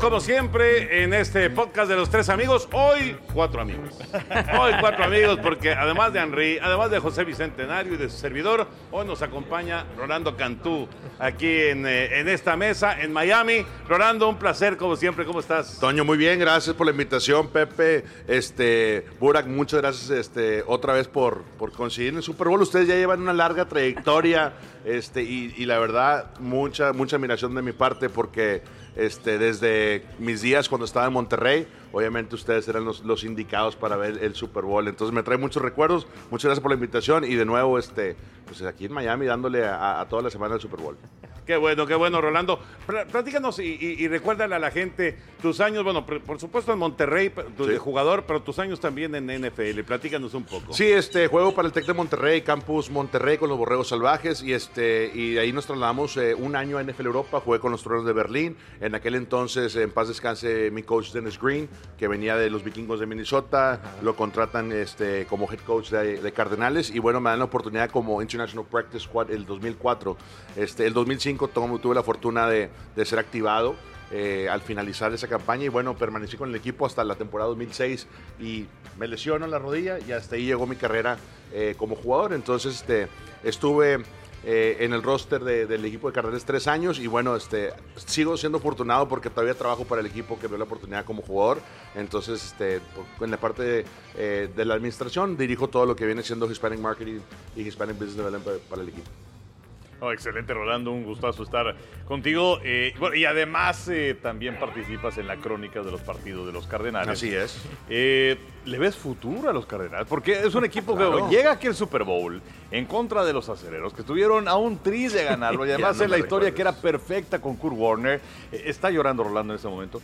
Como siempre en este podcast de los tres amigos. Hoy cuatro amigos. Hoy cuatro amigos porque además de Henry, además de José Bicentenario y de su servidor, hoy nos acompaña Rolando Cantú aquí en, eh, en esta mesa en Miami. Rolando, un placer como siempre. ¿Cómo estás? Toño, muy bien, gracias por la invitación, Pepe. Este, Burak, muchas gracias este, otra vez por, por conseguir el Super Bowl. Ustedes ya llevan una larga trayectoria este, y, y la verdad, mucha, mucha admiración de mi parte porque este, desde mis días cuando estaba en Monterrey, obviamente ustedes eran los, indicados para ver el Super Bowl. Entonces me trae muchos recuerdos. Muchas gracias por la invitación y de nuevo, este, pues aquí en Miami dándole a, a toda la semana el Super Bowl. Qué bueno, qué bueno, Rolando. Pl- Platícanos y, y, y recuérdale a la gente tus años, bueno, por supuesto en Monterrey tu- Sí. de jugador, pero tus años también en NFL. Platícanos un poco. Sí, este juego para el Tec de Monterrey, Campus Monterrey con los Borregos Salvajes y este y de ahí nos trasladamos eh, un año a NFL Europa, jugué con los Truenos de Berlín. En aquel entonces, en paz descanse, mi coach Dennis Green, que venía de los Vikingos de Minnesota, lo contratan este como head coach de, de Cardenales y bueno, me dan la oportunidad como International Practice Squad el 2004. Este, el 2005 tomo- tuve la fortuna de, ser activado eh, al finalizar esa campaña y bueno, permanecí con el equipo hasta la temporada 2006 y me lesiono en la rodilla y hasta ahí llegó mi carrera eh, como jugador. Entonces este, estuve eh, en el roster de- del equipo de Cardenales tres años y bueno, este, sigo siendo afortunado porque todavía trabajo para el equipo que me dio la oportunidad como jugador. Entonces, este, en la parte de, la administración dirijo todo lo que viene siendo Hispanic Marketing y Hispanic Business Development para el equipo. Oh, excelente, Rolando. Un gustazo estar contigo. Eh, bueno, y además eh, también participas en la crónica de los partidos de los Cardenales. Así es. Eh, ¿Le ves futuro a los Cardenales? Porque es un equipo Claro. que llega aquí al Super Bowl en contra de los aceleros, que estuvieron a un tris de ganarlo. Y además no en la historia recuerdes. que era perfecta con Kurt Warner. Está llorando Rolando en este momento.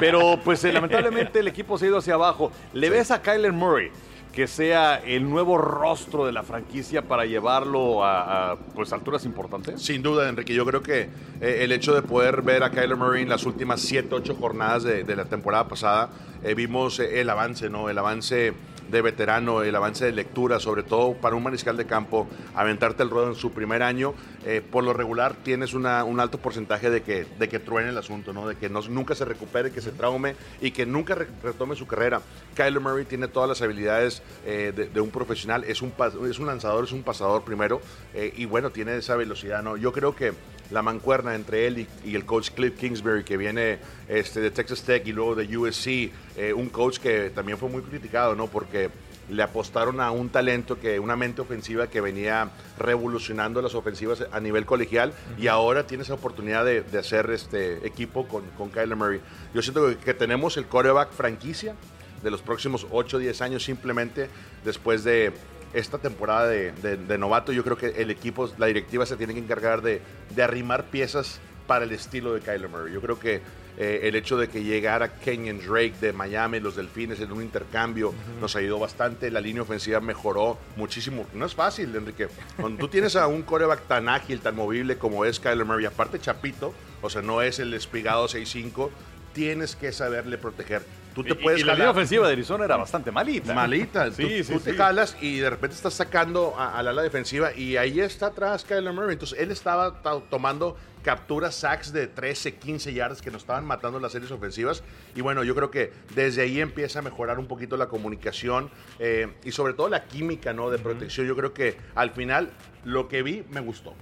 Pero pues lamentablemente el equipo se ha ido hacia abajo. ¿Le ves a Kyler Murray? Que sea el nuevo rostro de la franquicia para llevarlo a, pues alturas importantes? Sin duda, Enrique. Yo creo que eh, el hecho de poder ver a Kyler Murray en las últimas 7, 8 jornadas de, de la temporada pasada, eh, vimos eh, el avance, ¿no? El avance de veterano, el avance de lectura, sobre todo para un mariscal de campo, aventarte el ruedo en su primer año, eh, por lo regular tienes un alto porcentaje de que, de que truene el asunto, ¿no? de que no, nunca se recupere, que se traume y que nunca re- retome su carrera. Kyler Murray tiene todas las habilidades eh, de, un profesional, es un, es un lanzador, es un pasador primero, eh, y bueno, tiene esa velocidad. ¿no? Yo creo que la mancuerna entre él y, y el coach Cliff Kingsbury, que viene este, de Texas Tech y luego de USC, eh, un coach que también fue muy criticado, ¿no? Porque le apostaron a un talento, que una mente ofensiva que venía revolucionando las ofensivas a nivel colegial y ahora tiene esa oportunidad de, de hacer este equipo con, con Kyler Murray. Yo siento que, que tenemos el coreback franquicia de los próximos 8 o 10 años simplemente después de esta temporada de, de- de novato, yo creo que el equipo, la directiva se tiene que encargar de, de arrimar piezas para el estilo de Kyler Murray. Yo creo que eh, el hecho de que llegara Kenyon Drake de Miami, los Delfines, en un intercambio, nos ayudó bastante. La línea ofensiva mejoró muchísimo. No es fácil, Enrique. Cuando tú tienes a un coreback tan ágil, tan movible como es Kyler Murray, aparte Chapito, o sea, no es el espigado 6'5", tienes que saberle proteger. Tú te Y- puedes y la línea ofensiva de Arizona era bastante malita. Malita. Sí, tú sí, tú te sí. jalas y de repente estás sacando a, a la ala defensiva y ahí está atrás Kyler Murray. Entonces él estaba ta- tomando capturas, sacks de 13, 15 yardas que nos estaban matando las series ofensivas. Y bueno, yo creo que desde ahí empieza a mejorar un poquito la comunicación eh, y sobre todo la química ¿no? de protección. Yo creo que al final lo que vi me gustó.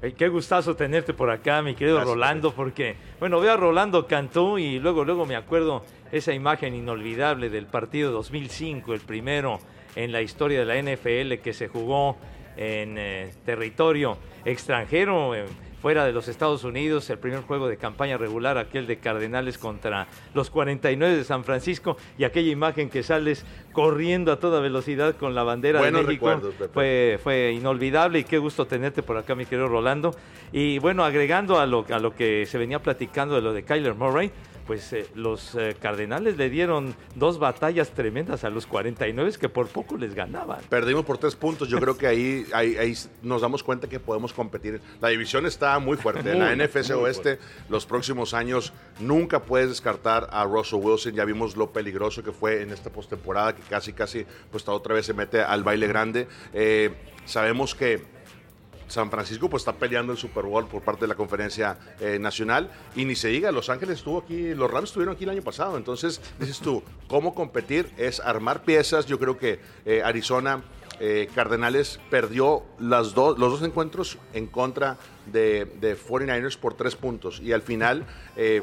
Ay, qué gustazo tenerte por acá, mi querido Gracias, Rolando, porque, bueno, veo a Rolando Cantú y luego, luego me acuerdo esa imagen inolvidable del partido 2005, el primero en la historia de la NFL que se jugó en eh, territorio extranjero, eh, fuera de los Estados Unidos, el primer juego de campaña regular, aquel de Cardenales contra los 49 de San Francisco, y aquella imagen que sales corriendo a toda velocidad con la bandera Buenos de México. Fue fue inolvidable y qué gusto tenerte por acá, mi querido Rolando. Y bueno, agregando a lo, a lo que se venía platicando de lo de Kyler Murray, pues eh, los eh, Cardenales le dieron dos batallas tremendas a los 49 que por poco les ganaban. Perdimos por tres puntos. Yo creo que ahí, ahí, ahí nos damos cuenta que podemos competir. La división está muy fuerte. En la NFC Oeste, los próximos años, nunca puedes descartar a Russell Wilson. Ya vimos lo peligroso que fue en esta postemporada, que casi, casi, pues otra vez se mete al baile grande. Eh, sabemos que San Francisco pues está peleando el Super Bowl por parte de la conferencia eh, nacional. Y ni se diga, Los Ángeles estuvo aquí, los Rams estuvieron aquí el año pasado, entonces dices tú, ¿cómo competir? Es armar piezas, yo creo que eh, Arizona eh, Cardenales perdió las los dos encuentros en contra de, de 49ers por tres puntos. Y al final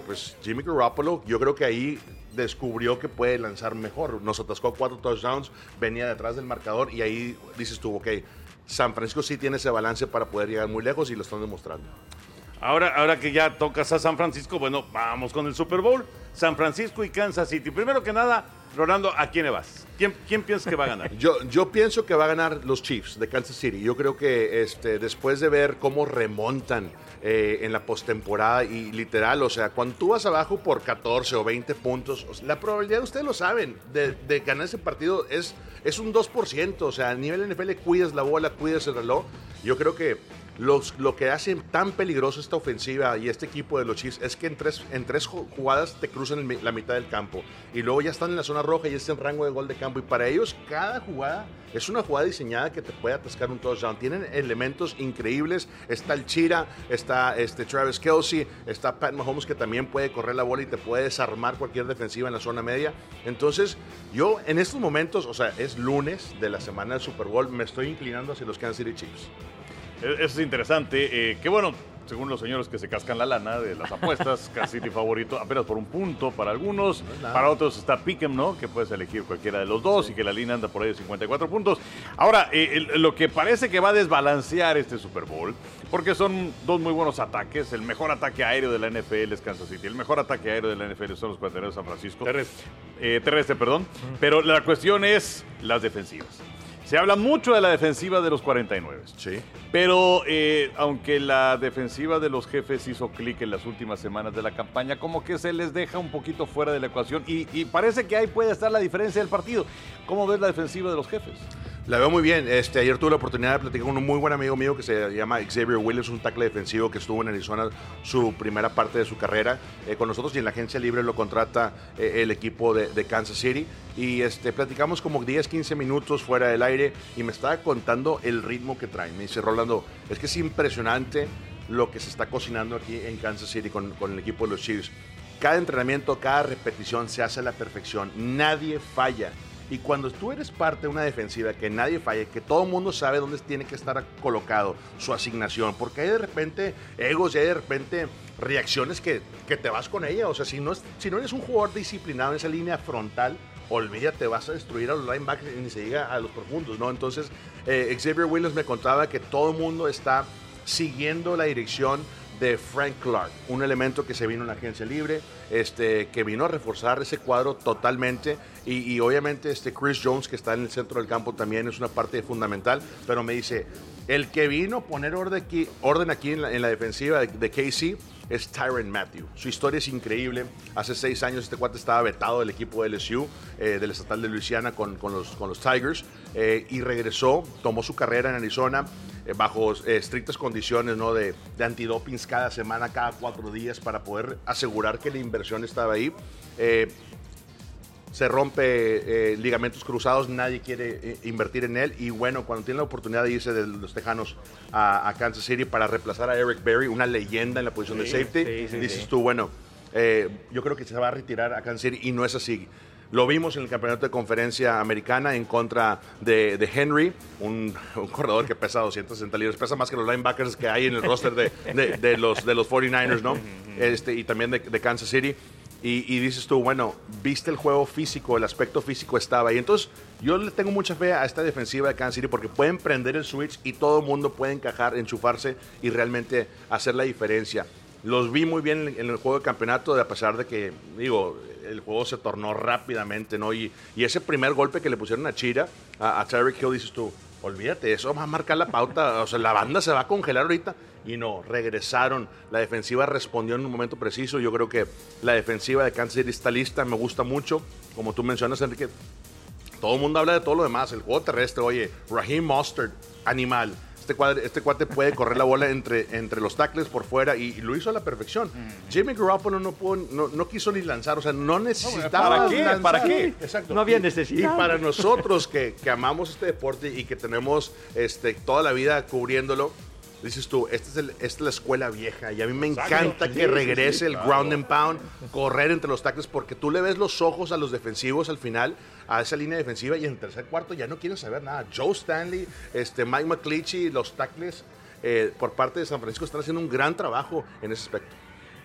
pues Jimmy Garoppolo yo creo que ahí descubrió que puede lanzar mejor, nos atascó cuatro touchdowns, venía detrás del marcador y ahí dices tú, ok, San Francisco sí tiene ese balance para poder llegar muy lejos y lo están demostrando. Ahora, ahora que ya tocas a San Francisco, bueno, vamos con el Super Bowl. San Francisco y Kansas City. Primero que nada, Rolando, ¿a quién le vas? ¿Quién, quién piensas que va a ganar? Yo, pienso que va a ganar los Chiefs de Kansas City. Yo creo que este, después de ver cómo remontan eh, en la postemporada y literal, o sea, cuando tú vas abajo por 14 o 20 puntos, la probabilidad, ustedes lo saben, de, de ganar ese partido es, es un 2%. O sea, a nivel NFL cuidas la bola, cuidas el reloj. Yo creo que lo que hace tan peligroso esta ofensiva y este equipo de los Chiefs es que en tres, en tres ju- jugadas te cruzan la mitad del campo y luego ya están en la zona roja y es en rango de gol de campo y para ellos cada jugada es una jugada diseñada que te puede atascar un touchdown. Tienen elementos increíbles. Está el Chira, está este Travis Kelsey, está Pat Mahomes que también puede correr la bola y te puede desarmar cualquier defensiva en la zona media. Entonces, yo en estos momentos, o sea, es lunes de la semana del Super Bowl, me estoy inclinando hacia los Kansas City Chiefs. E- Eso es interesante. eh, que bueno, según los señores que se cascan la lana de las apuestas, Kansas City favorito apenas por un punto para algunos. para otros está Pick'em, ¿no? Que puedes elegir cualquiera de los dos y que la línea anda por ahí de 54 puntos. Ahora, eh, el- lo que parece que va a desbalancear este Super Bowl, porque son dos muy buenos ataques. El mejor ataque aéreo de la NFL es Kansas City. El mejor ataque aéreo de la NFL son los 49 de San Francisco. Terrestre. Eh, terrestre, perdón. Pero la cuestión es las defensivas. Se habla mucho de la defensiva de los 49. Sí. Pero eh, aunque la defensiva de los jefes hizo clic en las últimas semanas de la campaña, como que se les deja un poquito fuera de la ecuación y, y parece que ahí puede estar la diferencia del partido. ¿Cómo ves la defensiva de los jefes? La veo muy bien. Este, ayer tuve la oportunidad de platicar con un muy buen amigo mío que se llama Xavier Williams, un tackle defensivo que estuvo en Arizona su primera parte de su carrera eh, con nosotros y en la agencia libre lo contrata eh, el equipo de, Kansas City. Y este, platicamos como 10, 15 minutos fuera del aire y me estaba contando el ritmo que traen. Me dice, Rolando, es que es impresionante lo que se está cocinando aquí en Kansas City con, con el equipo de los Chiefs. Cada entrenamiento, cada repetición se hace a la perfección. Nadie falla. Y cuando tú eres parte de una defensiva que nadie falle, que todo el mundo sabe dónde tiene que estar colocado, su asignación, porque hay de repente egos y hay de repente reacciones que, que te vas con ella. O sea, si no, es- si no eres un jugador disciplinado en esa línea frontal, olvídate, vas a destruir a los linebackers y ni se diga a los profundos, ¿no? Entonces, eh, Xavier Williams me contaba que todo el mundo está siguiendo la dirección de Frank Clark, un elemento que se vino en la agencia libre, este, que vino a reforzar ese cuadro totalmente y, obviamente este Chris Jones que está en el centro del campo también es una parte fundamental, pero me dice, el que vino a poner orden aquí, en, la, en la defensiva de, de KC es Tyron Matthew. Su historia es increíble. Hace seis años este cuate estaba vetado del equipo de LSU, eh, del estatal de Luisiana con, los, Tigers, eh, y regresó, tomó su carrera en Arizona bajo eh, estrictas condiciones ¿no? de, de antidopings cada semana, cada cuatro días, para poder asegurar que la inversión estaba ahí. Eh, se rompe eh, ligamentos cruzados, nadie quiere eh, invertir en él. Y bueno, cuando tiene la oportunidad de irse de los Tejanos a, a Kansas City para reemplazar a Eric Berry, una leyenda en la posición de Sí, safety, sí, sí, dices tú, bueno, eh, yo creo que se va a retirar a Kansas City y no es así. Lo vimos en el campeonato de conferencia americana en contra de, de Henry, un, un corredor que pesa 260 libras, pesa más que los linebackers que hay en el roster de, de- de los, de los 49ers, ¿no? Este, y también de, Kansas City. Y, y dices tú, bueno, viste el juego físico, el aspecto físico estaba ahí. Entonces, yo le tengo mucha fe a esta defensiva de Kansas City porque pueden prender el switch y todo el mundo puede encajar, enchufarse y realmente hacer la diferencia. Los vi muy bien en en el juego de campeonato, a pesar de que, digo, el juego se tornó rápidamente, ¿no? Y, y ese primer golpe que le pusieron a Chira, a, a Tyreek Hill, dices tú, olvídate, eso va a marcar la pauta, o sea, la banda se va a congelar ahorita. Y no, regresaron, la defensiva respondió en un momento preciso. Yo creo que la defensiva de Kansas City está lista, me gusta mucho. Como tú mencionas, Enrique, todo el mundo habla de todo lo demás, el juego terrestre, oye, Raheem Mostert, animal. Este, cuadre- este cuate puede correr la bola entre, entre los tackles por fuera y, y lo hizo a la perfección. Jimmy Garoppolo no, pudo- no, no quiso ni lanzar, o sea, no necesitaba ¿para qué? lanzar. ¿Para qué? Exacto. No había Y- necesidad. Y para nosotros que, que amamos este deporte y que tenemos este, toda la vida cubriéndolo, dices tú, esta es, el- esta es la escuela vieja y a mí me Exacto. encanta que sí, regrese sí, el claro. ground and pound, correr entre los tackles, porque tú le ves los ojos a los defensivos al final, a esa línea defensiva, y en el tercer cuarto ya no quieren saber nada. Joe Stanley, este, Mike McCleachy, los tackles eh, por parte de San Francisco están haciendo un gran trabajo en ese aspecto.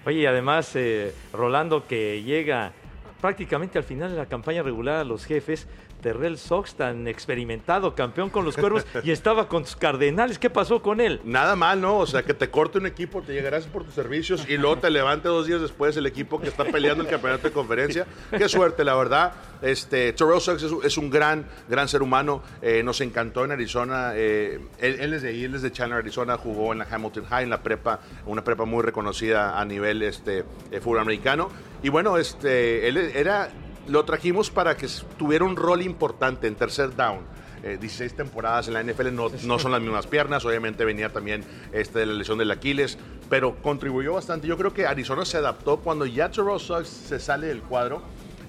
Oye, y además, eh, Rolando, que llega prácticamente al final de la campaña regular a los jefes, Terrell Sox, tan experimentado, campeón con los cuervos, y estaba con sus cardenales. ¿Qué pasó con él? Nada mal, ¿no? O sea, que te corte un equipo, te llegarás por tus servicios y luego te levante dos días después el equipo que está peleando el campeonato de conferencia. Qué suerte, la verdad. Este, Terrell Suggs es, un- gran, gran ser humano. Eh, nos encantó en Arizona. Eh, él, él es de ahí, él es de Chandler, Arizona. Jugó en la Hamilton High, en la prepa, una prepa muy reconocida a nivel este, eh, fútbol americano. Y bueno, este, él era, lo trajimos para que tuviera un rol importante en tercer down. Eh, 16 temporadas en la NFL no, no son las mismas piernas, obviamente venía también este, de la lesión del Aquiles, pero contribuyó bastante. Yo creo que Arizona se adaptó cuando ya Terrell se sale del cuadro.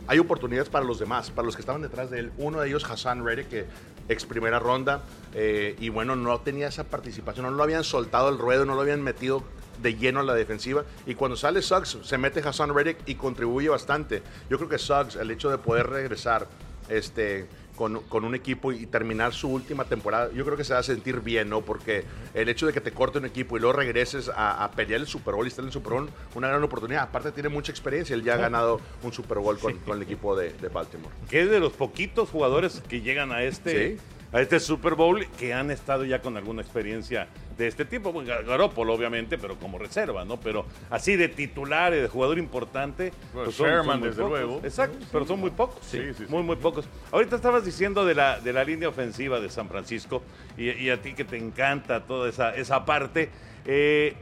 Hay oportunidades para los demás, para los que estaban detrás de él. Uno de ellos, Hassan Reddick, que ex primera ronda, eh, y bueno, no tenía esa participación, no lo habían soltado el ruedo, no lo habían metido de lleno a la defensiva. Y cuando sale Suggs, se mete Hassan Reddick y contribuye bastante. Yo creo que Suggs, el hecho de poder regresar este, con, con un equipo y terminar su última temporada, yo creo que se va a sentir bien, ¿no? Porque el hecho de que te corte un equipo y luego regreses a, a pelear el Super Bowl y estar en el Super Bowl, una gran oportunidad. Aparte, tiene mucha experiencia. Él ya ha ganado un Super Bowl con, con el equipo de, de Baltimore. que es de los poquitos jugadores que llegan a este, Sí. A este Super Bowl que han estado ya con alguna experiencia de este tipo. Bueno, Gar- Garoppolo, obviamente, pero como reserva, ¿no? Pero así de titular y de jugador importante. Pues Sherman, muy desde pocos. luego. Exacto, pero son muy pocos. Sí, sí, sí. Muy, muy pocos. Ahorita estabas diciendo de la, de la línea ofensiva de San Francisco y, y a ti que te encanta toda esa, esa parte. eh,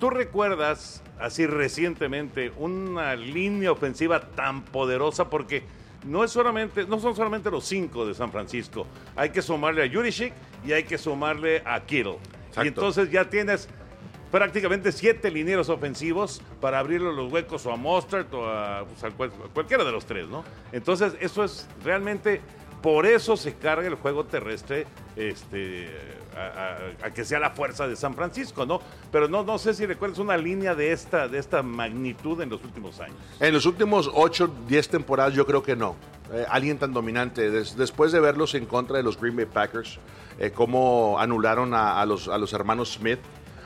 ¿Tú recuerdas así recientemente una línea ofensiva tan poderosa? Porque no, es solamente, no son solamente los cinco de San Francisco. Hay que sumarle a Juricic y hay que sumarle a Kittle. Exacto. Y entonces ya tienes prácticamente siete linieros ofensivos para abrirle los huecos o a Mostert o a, pues, a cual- a cualquiera de los tres, ¿no? Entonces eso es realmente, por eso se carga el juego terrestre este, a, que sea la fuerza de San Francisco, ¿no? Pero no, no sé si recuerdas una línea de esta, de esta magnitud en los últimos años. En los últimos 8, 10 temporadas yo creo que no. Eh, alguien tan dominante. Des- después de verlos en contra de los Green Bay Packers, eh, cómo anularon a, los, a los hermanos Smith,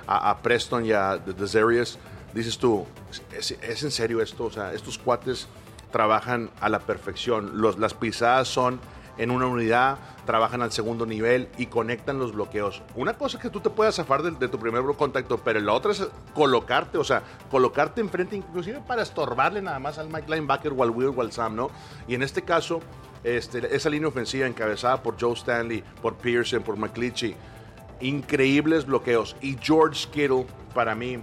a, Preston y a Desarius, dices tú, ¿es, es en serio esto? O sea, estos cuates trabajan a la perfección. Los, las pisadas son en una unidad, trabajan al segundo nivel y conectan los bloqueos. Una cosa es que tú te puedas zafar de, tu primer contacto, pero la otra es colocarte, o sea, colocarte enfrente, inclusive para estorbarle nada más al Mike Linebacker o al Will o al Sam, ¿no? Y en este caso, este, esa línea ofensiva encabezada por Joe Stanley, por Pearson, por McCleachy, increíbles bloqueos. Y George Kittle, para mí,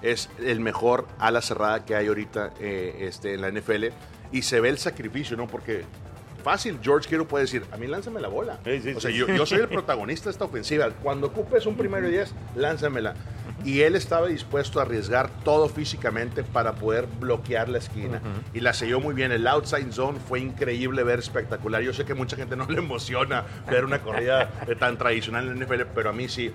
es el mejor ala cerrada que hay ahorita eh, este, en la NFL. Y se ve el sacrificio, ¿no? Porque fácil, George Kittle puede decir, a mí lánzame la bola. o sea, sí. yo, yo soy el protagonista de esta ofensiva. Cuando ocupes un primero y diez, lánzamela. Y él estaba dispuesto a arriesgar todo físicamente para poder bloquear la esquina. Y la selló muy bien. El outside zone fue increíble ver, espectacular. Yo sé que mucha gente no le emociona ver una corrida tan tradicional en la NFL, pero a mí sí.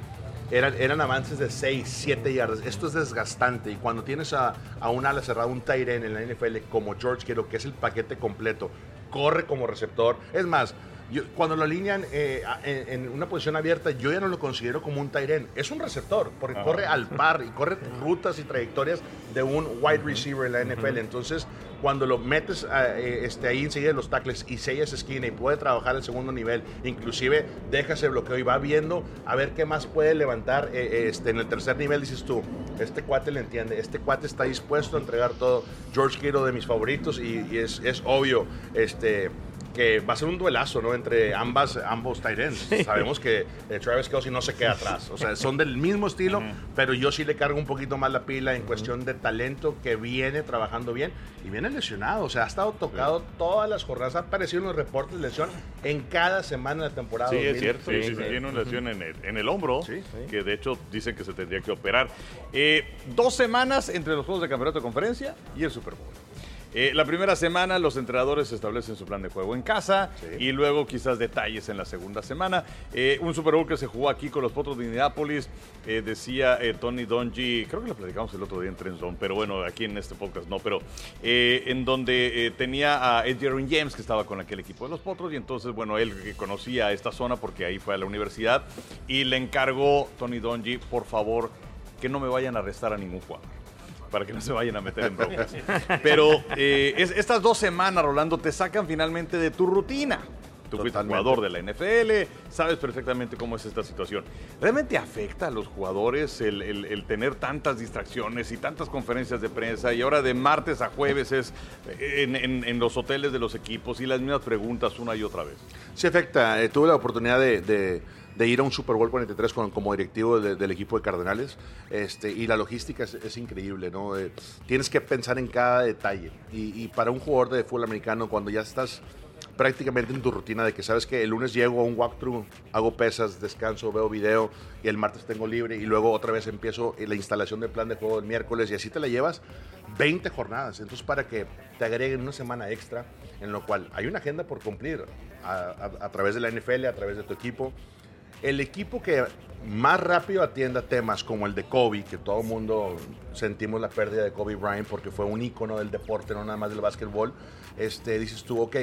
Eran, eran avances de 6, 7 yardas. Esto es desgastante. Y cuando tienes a, a un ala cerrada, un tight end en la NFL como George Kittle, que es el paquete completo, corre como receptor. Es más, yo- cuando lo alinean eh, en, en una posición abierta, yo ya no lo considero como un tight end. Es un receptor, porque Ajá. corre al par y corre rutas y trayectorias de un wide receiver en la NFL. Entonces, cuando lo metes a, eh, este, ahí enseguida los tackles y sellas esquina y puede trabajar el segundo nivel, inclusive deja ese bloqueo y va viendo a ver qué más puede levantar eh, eh, este, en el tercer nivel, dices tú, este cuate le entiende, este cuate está dispuesto a entregar todo. George Kittle de mis favoritos y, y es, es obvio, este que va a ser un duelazo, ¿no? Entre ambas, ambos tight ends. Sabemos que eh, Travis Kelsey no se queda atrás. O sea, son del mismo estilo, pero yo sí le cargo un poquito más la pila en cuestión de talento que viene trabajando bien y viene lesionado. O sea, ha estado tocado todas las jornadas. Ha aparecido en los reportes de lesión en cada semana de la temporada. Sí, es 2000. cierto. Sí, sí, tiene una lesión en el, en el hombro, que de hecho dicen que se tendría que operar. Eh, dos semanas entre los juegos de campeonato de conferencia y el Super Bowl. Eh, la primera semana los entrenadores establecen su plan de juego en casa y luego quizás detalles en la segunda semana. Eh, un Super Bowl que se jugó aquí con los Potros de Indianapolis, eh, decía Tony Donji, creo que lo platicamos el otro día en Trend Zone, pero bueno, aquí en este podcast no, pero en donde tenía a Ed Jaron James que estaba con aquel equipo de los Potros y entonces, bueno, él que conocía esta zona porque ahí fue a la universidad y le encargó Tony Donji, por favor, que no me vayan a arrestar a ningún jugador para que no se vayan a meter en broncas. Pero eh, es- estas dos semanas, Rolando, te sacan finalmente de tu rutina. Tú fuiste jugador de la NFL, sabes perfectamente cómo es esta situación. ¿Realmente afecta a los jugadores el, el- el tener tantas distracciones y tantas conferencias de prensa y ahora de martes a jueves es eh, en, en- en los hoteles de los equipos y las mismas preguntas una y otra vez? Sí afecta. Eh, tuve la oportunidad de, de- de ir a un Super Bowl 43 con- como directivo de- del equipo de Cardenales este, y la logística es, increíble, ¿no? Eh, tienes que pensar en cada detalle y, para un jugador de fútbol americano cuando ya estás prácticamente en tu rutina de que sabes que el lunes llego a un walkthrough, hago pesas, descanso, veo video y el martes tengo libre y luego otra vez empiezo la instalación del plan de juego el miércoles y así te la llevas 20 jornadas. Entonces para que te agreguen una semana extra en lo cual hay una agenda por cumplir a través de la NFL, a través de tu equipo. El equipo que más rápido atienda temas como el de Kobe, que todo el mundo sentimos la pérdida de Kobe Bryant porque fue un ícono del deporte, no nada más del básquetbol, este, dices tú, ok,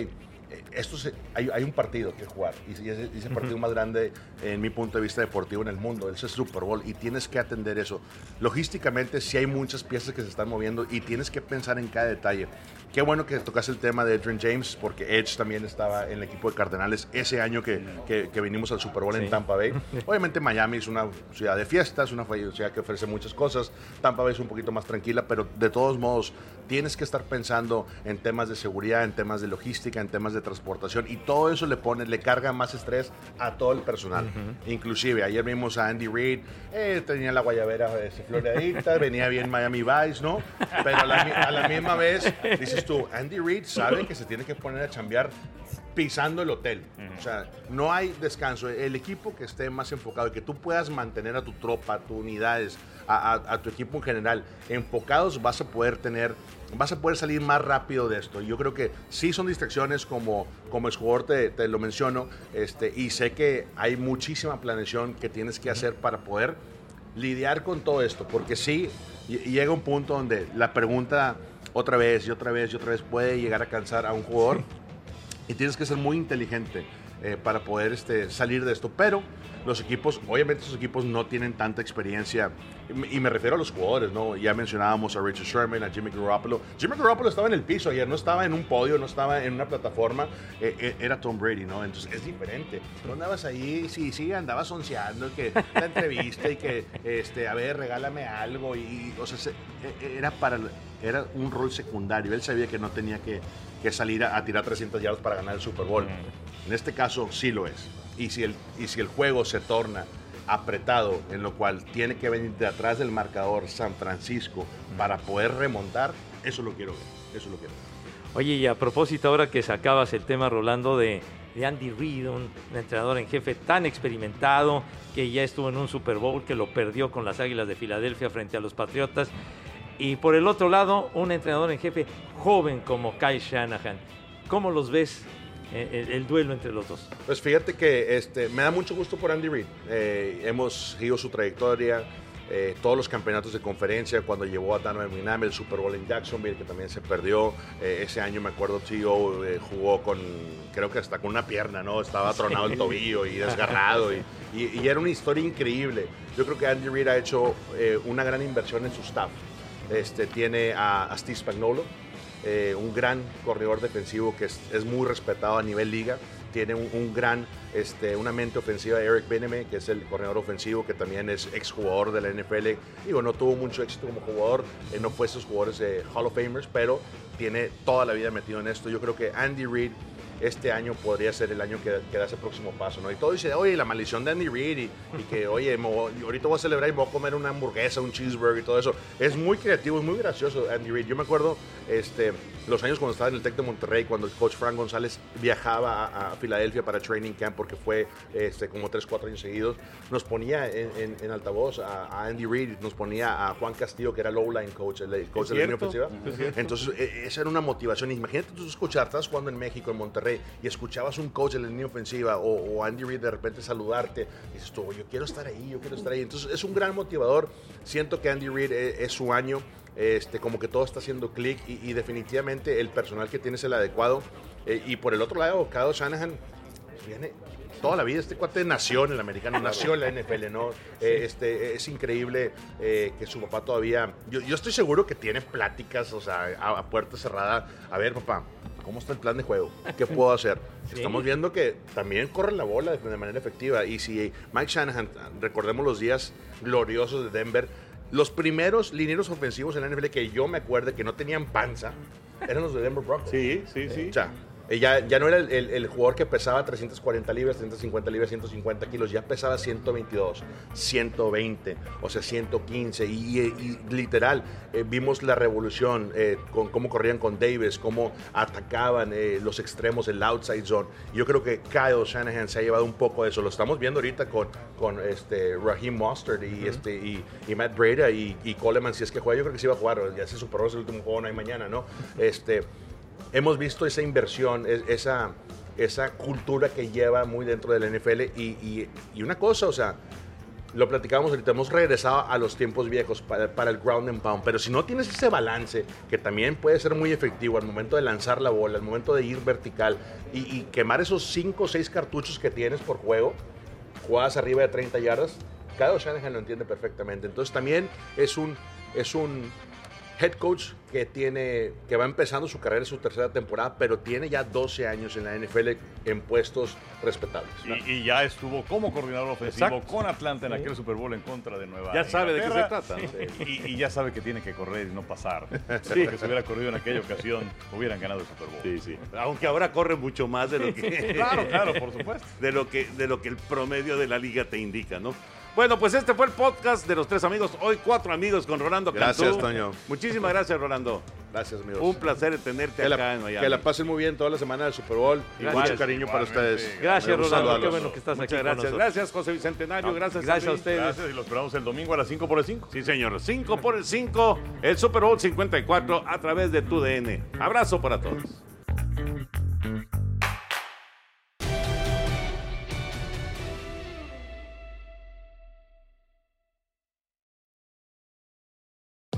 esto se- hay, hay un partido que jugar y ese, ese partido más grande en mi punto de vista deportivo en el mundo, es el Super Bowl y tienes que atender eso. Logísticamente sí hay muchas piezas que se están moviendo y tienes que pensar en cada detalle. Qué bueno que tocas el tema de Adrian James porque Edge también estaba en el equipo de Cardenales ese año que, que, que vinimos al Super Bowl en Sí. Tampa Bay. Obviamente Miami es una ciudad de fiestas, una ciudad que ofrece muchas cosas. Tampa Bay es un poquito más tranquila, pero de todos modos tienes que estar pensando en temas de seguridad, en temas de logística, en temas de transportación y todo eso le pone, le carga más estrés a todo el personal. Inclusive ayer vimos a Andy Reid, eh, tenía la guayabera eh, floreadita, venía bien Miami Vice, ¿no? Pero a la, a la misma vez dices Andy Reid sabe que se tiene que poner a chambear pisando el hotel. O sea, no hay descanso. El equipo que esté más enfocado y que tú puedas mantener a tu tropa, a tus unidades, a, tu equipo en general enfocados, vas a poder tener, vas a poder salir más rápido de esto. Yo creo que sí son distracciones como, como el jugador te, lo menciono, este, y sé que hay muchísima planeación que tienes que hacer para poder lidiar con todo esto, porque sí, ll- llega un punto donde la pregunta otra vez y otra vez y otra vez puede llegar a cansar a un jugador y tienes que ser muy inteligente eh, para poder este, salir de esto. Pero los equipos, obviamente esos equipos no tienen tanta experiencia, y me refiero a los jugadores, ¿no? Ya mencionábamos a Richard Sherman, a Jimmy Garoppolo. Jimmy Garoppolo estaba en el piso ayer, no estaba en un podio, no estaba en una plataforma, eh, eh, era Tom Brady, ¿no? Entonces es diferente. Tú andabas ahí, sí, sí, andabas onceando, que la entrevista y que, este, a ver, regálame algo, y, o sea, se- e- era para, era un rol secundario. Él sabía que no tenía que, que salir a, a tirar 300 yardas para ganar el Super Bowl. En este caso sí lo es. Y si el, y si el juego se torna apretado, en lo cual tiene que venir de atrás del marcador San Francisco para poder remontar, eso lo quiero ver. Eso lo quiero ver. Oye, y a propósito, ahora que sacabas el tema, Rolando, de, de Andy Reid, un, un entrenador en jefe tan experimentado, que ya estuvo en un Super Bowl, que lo perdió con las Águilas de Filadelfia frente a los Patriotas. Y por el otro lado, un entrenador en jefe joven como Kyle Shanahan. ¿Cómo los ves eh, el, el duelo entre los dos? Pues fíjate que este, me da mucho gusto por Andy Reid. Eh, hemos seguido su trayectoria, eh, todos los campeonatos de conferencia, cuando llevó a Dano Eminem, el Super Bowl en Jacksonville, que también se perdió. Eh, ese año, me acuerdo, T.O. jugó con, creo que hasta con una pierna, ¿no? Estaba tronado el tobillo y desgarrado. Y, y- y era una historia increíble. Yo creo que Andy Reid ha hecho una gran inversión en su staff. Este, tiene a, a Steve Spagnuolo, eh, un gran corredor defensivo que es, es muy respetado a nivel liga. Tiene un, un gran, este, una mente ofensiva, Eric Beneme, que es el corredor ofensivo, que también es exjugador de la NFL. Digo, no tuvo mucho éxito como jugador, eh, no fue esos jugadores de Hall of Famers, pero tiene toda la vida metido en esto. Yo creo que Andy Reid este año podría ser el año que, da ese próximo paso, ¿no? Y todo dice, oye, la maldición de Andy Reid y, que, oye, voy- ahorita voy a celebrar y voy a comer una hamburguesa, un cheeseburger y todo eso. Es muy creativo, es muy gracioso Andy Reid. Yo me acuerdo este, los años cuando estaba en el Tec de Monterrey, cuando el coach Frank González viajaba a, a Filadelfia para training camp porque fue este, como 3, 4 años seguidos, nos ponía en, en- en altavoz a, a Andy Reid, nos ponía a Juan Castillo, que era el O-line coach, el, el coach de la línea ofensiva. es. Entonces, e- esa era una motivación. Imagínate tú escuchar, estás jugando en México, en Monterrey, y escuchabas un coach de la línea ofensiva o, o Andy Reid de repente saludarte, y dices tú, yo quiero estar ahí, yo quiero estar ahí. Entonces, es un gran motivador. Siento que Andy Reid es, es su año, este, como que todo está haciendo clic, y, y definitivamente el personal que tiene es el adecuado. Eh, y por el otro lado, Kyle Shanahan viene toda la vida. Este cuate nació en el americano, nació en la NFL, ¿no? Eh, este, es increíble eh, que su papá todavía. Yo, yo estoy seguro que tiene pláticas, o sea, a, a puerta cerrada. A ver, papá, ¿cómo está el plan de juego? ¿Qué puedo hacer? Sí. Estamos viendo que también corre la bola de, de manera efectiva. Y si Mike Shanahan, recordemos los días gloriosos de Denver, los primeros linieros ofensivos en la NFL que yo me acuerdo que no tenían panza eran los de Denver Broncos. Sí, sí, sí. O sea, ya, ya no era el, el- el jugador que pesaba 340 libras, 350 libras, 150 kilos, ya pesaba 122, 120, o sea, 115. Y, y- y literal, eh, vimos la revolución eh, con cómo corrían con Davis, cómo atacaban eh, los extremos, el outside zone. Yo creo que Kyle Shanahan se ha llevado un poco de eso. Lo estamos viendo ahorita con, con este, Raheem Mostert y, este, y, y Matt Breda y, y Coleman, si es que juega. Yo creo que sí va a jugar. Ya se superó ese último juego, no hay mañana, ¿no? Este hemos visto esa inversión, es- esa, esa cultura que lleva muy dentro de la NFL. Y, y- una cosa, o sea, lo platicábamos ahorita, hemos regresado a los tiempos viejos para, para el ground and pound, pero si no tienes ese balance, que también puede ser muy efectivo al momento de lanzar la bola, al momento de ir vertical y, quemar esos 5 o 6 cartuchos que tienes por juego, jugadas arriba de 30 yardas, Kyle Shanahan lo entiende perfectamente. Entonces también es un, es un head coach que tiene que va empezando su carrera en su tercera temporada, pero tiene ya 12 años en la NFL en puestos respetables. Y, y ya estuvo como coordinador ofensivo Exacto. con Atlanta en Sí. aquel Super Bowl en contra de Nueva Ya sabe de qué se trata, ¿no? Y, y ya sabe que tiene que correr y no pasar. Sí. Porque si hubiera corrido en aquella ocasión, hubieran ganado el Super Bowl. Sí, sí. Aunque ahora corre mucho más de lo que. Claro, claro, por supuesto. De lo que, de lo que el promedio de la liga te indica, ¿no? Bueno, pues este fue el podcast de los tres amigos. Hoy cuatro amigos con Rolando Gracias, Cantú. Toño. Muchísimas gracias, Rolando. Gracias, amigos. Un placer tenerte Que acá la, en Miami. que la pasen muy bien toda la semana del Super Bowl. Y Gracias. mucho cariño para ustedes. Gracias, Rolando. Qué bueno que estás Muchas aquí gracias. Gracias, José Bicentenario. gracias, Gracias a Henry. ustedes. Gracias y lo esperamos el domingo a las 5 por el 5. Sí, señor. 5 por el 5, el Super Bowl 54 a través de tu DN. Abrazo para todos.